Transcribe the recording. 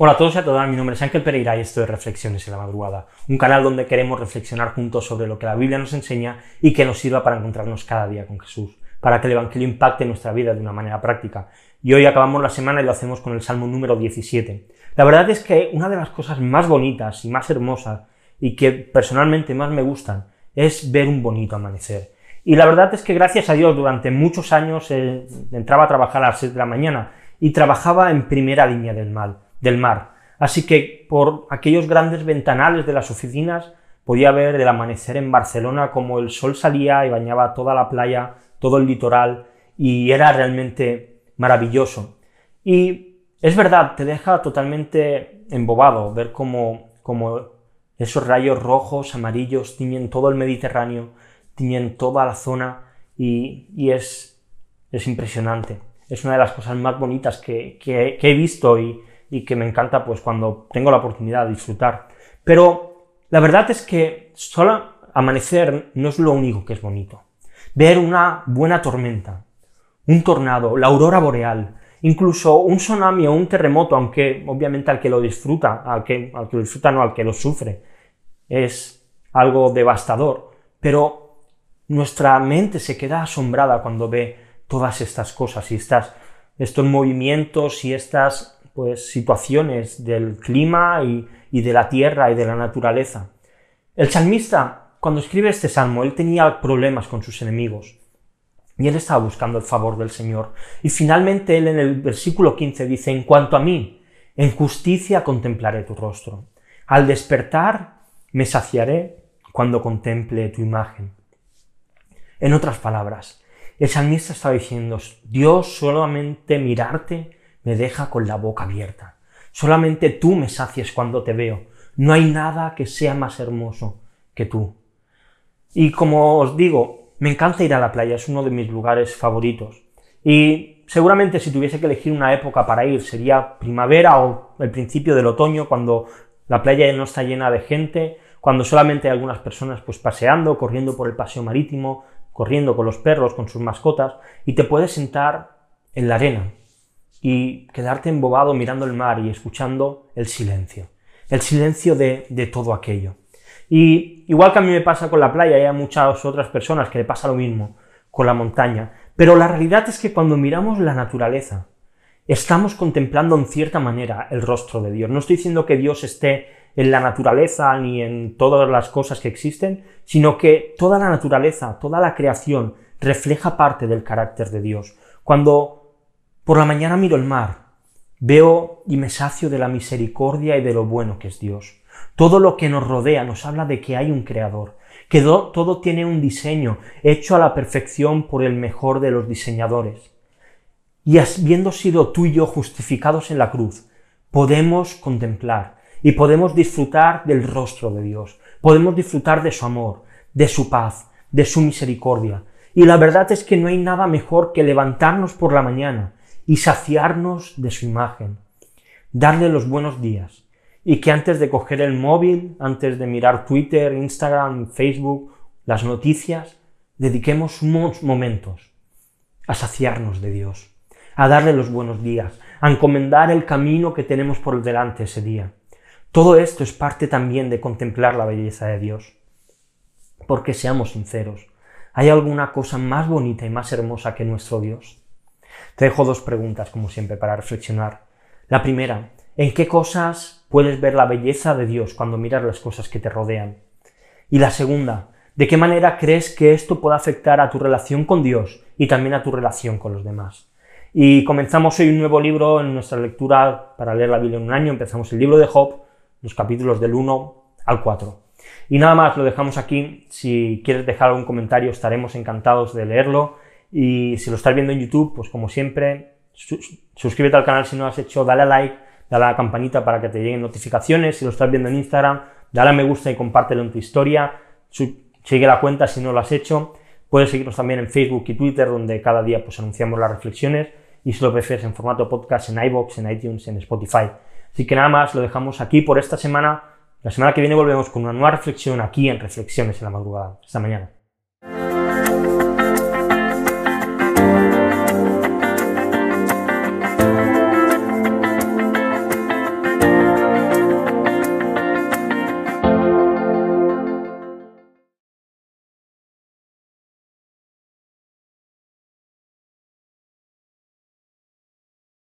Hola a todos y a todas, mi nombre es Ángel Pereira y esto es Reflexiones en la Madrugada, un canal donde queremos reflexionar juntos sobre lo que la Biblia nos enseña y que nos sirva para encontrarnos cada día con Jesús, para que el Evangelio impacte nuestra vida de una manera práctica. Y hoy acabamos la semana y lo hacemos con el Salmo número 17. La verdad es que una de las cosas más bonitas y más hermosas y que personalmente más me gustan es ver un bonito amanecer. Y la verdad es que gracias a Dios durante muchos años eh, entraba a trabajar a las 6 de la mañana y trabajaba en primera línea del mal del mar. Así que por aquellos grandes ventanales de las oficinas podía ver el amanecer en Barcelona como el sol salía y bañaba toda la playa, todo el litoral, y era realmente maravilloso. Y es verdad, te deja totalmente embobado ver cómo, esos rayos rojos, amarillos, tiñen todo el Mediterráneo, tiñen toda la zona, y, es, es impresionante. Es una de las cosas más bonitas que, que he visto y, y que me encanta pues cuando tengo la oportunidad de disfrutar. Pero la verdad es que solo amanecer no es lo único que es bonito. Ver una buena tormenta, un tornado, la aurora boreal, incluso un tsunami o un terremoto, aunque obviamente al que lo disfruta, al que, al que lo disfruta no al que lo sufre, es algo devastador, pero nuestra mente se queda asombrada cuando ve todas estas cosas y estas, estos movimientos y estas pues, situaciones del clima y, de la tierra y de la naturaleza. El salmista, cuando escribe este salmo, él tenía problemas con sus enemigos. Y él estaba buscando el favor del Señor. Y finalmente él en el versículo 15 dice, en cuanto a mí, en justicia contemplaré tu rostro. Al despertar me saciaré cuando contemple tu imagen. En otras palabras, el salmista estaba diciendo, Dios solamente mirarte me deja con la boca abierta. Solamente tú me sacias cuando te veo. No hay nada que sea más hermoso que tú. Y como os digo, me encanta ir a la playa, es uno de mis lugares favoritos. Y seguramente si tuviese que elegir una época para ir sería primavera o el principio del otoño, cuando la playa no está llena de gente, cuando solamente hay algunas personas pues paseando, corriendo por el paseo marítimo, corriendo con los perros, con sus mascotas, y te puedes sentar en la arena, y quedarte embobado mirando el mar y escuchando el silencio, el silencio de, todo aquello. Y igual que a mí me pasa con la playa, hay a muchas otras personas que le pasa lo mismo con la montaña, pero la realidad es que cuando miramos la naturaleza, estamos contemplando en cierta manera el rostro de Dios. No estoy diciendo que Dios esté en la naturaleza ni en todas las cosas que existen, sino que toda la naturaleza, toda la creación refleja parte del carácter de Dios. Cuando por la mañana miro el mar, veo y me sacio de la misericordia y de lo bueno que es Dios. Todo lo que nos rodea nos habla de que hay un creador, que todo tiene un diseño hecho a la perfección por el mejor de los diseñadores. Y habiendo sido tú y yo justificados en la cruz, podemos contemplar y podemos disfrutar del rostro de Dios, podemos disfrutar de su amor, de su paz, de su misericordia. Y la verdad es que no hay nada mejor que levantarnos por la mañana y saciarnos de su imagen, darle los buenos días y que antes de coger el móvil, antes de mirar Twitter, Instagram, Facebook, las noticias, dediquemos unos momentos a saciarnos de Dios, a darle los buenos días, a encomendar el camino que tenemos por delante ese día. Todo esto es parte también de contemplar la belleza de Dios. Porque seamos sinceros, ¿hay alguna cosa más bonita y más hermosa que nuestro Dios? Te dejo dos preguntas, como siempre, para reflexionar. La primera, ¿en qué cosas puedes ver la belleza de Dios cuando miras las cosas que te rodean? Y la segunda, ¿de qué manera crees que esto puede afectar a tu relación con Dios y también a tu relación con los demás? Y comenzamos hoy un nuevo libro en nuestra lectura para leer la Biblia en un año. Empezamos el libro de Job, los capítulos del 1 al 4. Y nada más, lo dejamos aquí. Si quieres dejar algún comentario, estaremos encantados de leerlo y si lo estás viendo en YouTube, pues como siempre, suscríbete al canal si no lo has hecho, dale a like, dale a la campanita para que te lleguen notificaciones. Si lo estás viendo en Instagram, dale a me gusta y compártelo en tu historia. Sigue la cuenta si no lo has hecho. Puedes seguirnos también en Facebook y Twitter, donde cada día pues anunciamos las reflexiones. Y si lo prefieres en formato podcast, en iBox, en iTunes, en Spotify. Así que nada más, lo dejamos aquí por esta semana. La semana que viene volvemos con una nueva reflexión aquí en Reflexiones en la madrugada. Hasta mañana.